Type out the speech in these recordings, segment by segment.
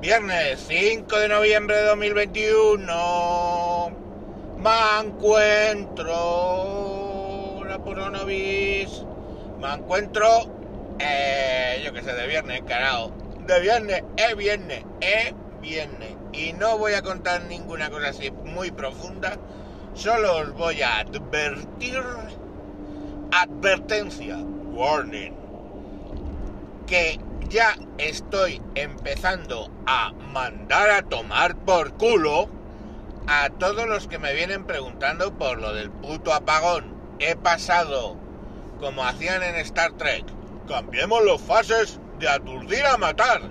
Viernes 5 de noviembre de 2021. Me encuentro. La coronavirus. Me encuentro. Eh, yo que sé, de viernes, carajo. De viernes, es viernes, es viernes. Y no voy a contar ninguna cosa así muy profunda. Solo os voy a advertir. Advertencia. Warning. Que ya estoy empezando a mandar a tomar por culo a todos los que me vienen preguntando por lo del puto apagón. He pasado, como hacían en Star Trek, cambiemos los fases de aturdir a matar.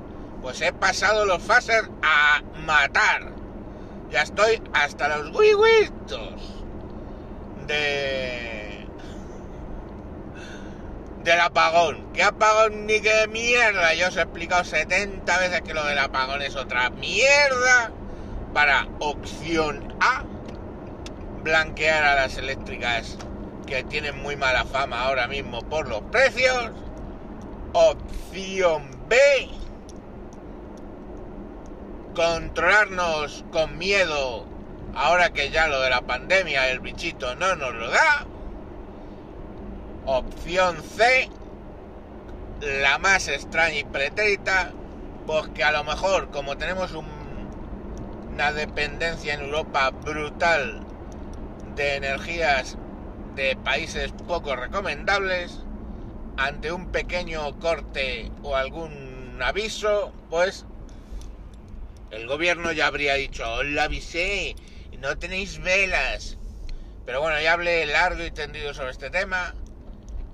Pues he pasado los fases a matar. Ya estoy hasta los wiwitos de del apagón. ¿Qué apagón ni qué mierda? Yo os he explicado 70 veces que lo del apagón es otra mierda. Para opción A, blanquear a las eléctricas que tienen muy mala fama ahora mismo por los precios. Opción B, controlarnos con miedo ahora que ya lo de la pandemia, el bichito no nos lo da. Opción C, la más extraña y pretérita, pues que a lo mejor como tenemos una dependencia en Europa brutal de energías de países poco recomendables, ante un pequeño corte o algún aviso, pues el gobierno ya habría dicho, os lo avisé, no tenéis velas. Pero bueno, ya hablé largo y tendido sobre este tema.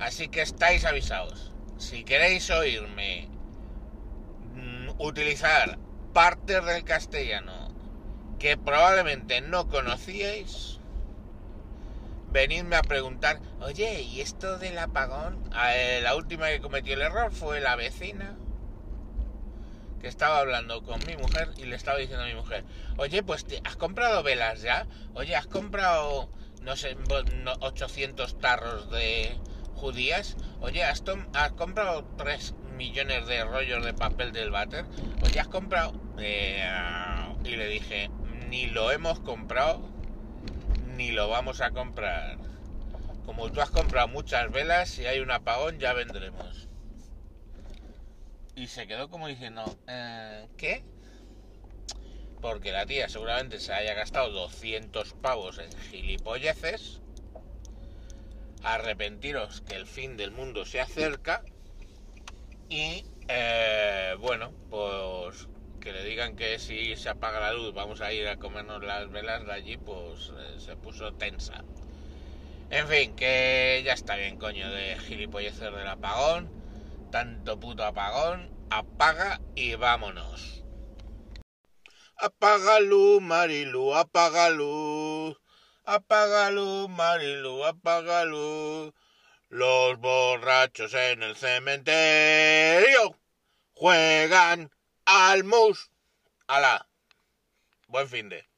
Así que estáis avisados. Si queréis oírme mm, utilizar partes del castellano que probablemente no conocíais, venidme a preguntar, oye, ¿y esto del apagón? Eh, la última que cometió el error fue la vecina que estaba hablando con mi mujer y le estaba diciendo a mi mujer, oye, pues has comprado velas ya, oye, has comprado, no sé, 800 tarros de, judías, oye, ¿has, comprado 3 millones de rollos de papel del váter? Oye, ¿has comprado? Eh, y le dije, ni lo hemos comprado, ni lo vamos a comprar. Como tú has comprado muchas velas, si hay un apagón ya vendremos. Y se quedó como diciendo, eh, ¿qué? Porque la tía seguramente se haya gastado 200 pavos en gilipolleces arrepentiros que el fin del mundo se acerca y eh, bueno, pues que le digan que si se apaga la luz vamos a ir a comernos las velas de allí, pues eh, se puso tensa. En fin, que ya está bien, coño, de gilipollecer del apagón. Tanto puto apagón, apaga y vámonos. Apaga luz, Marilu, apaga luz. Apágalo, Marilu, apágalo. Los borrachos en el cementerio juegan al mus. Alá. Buen fin de.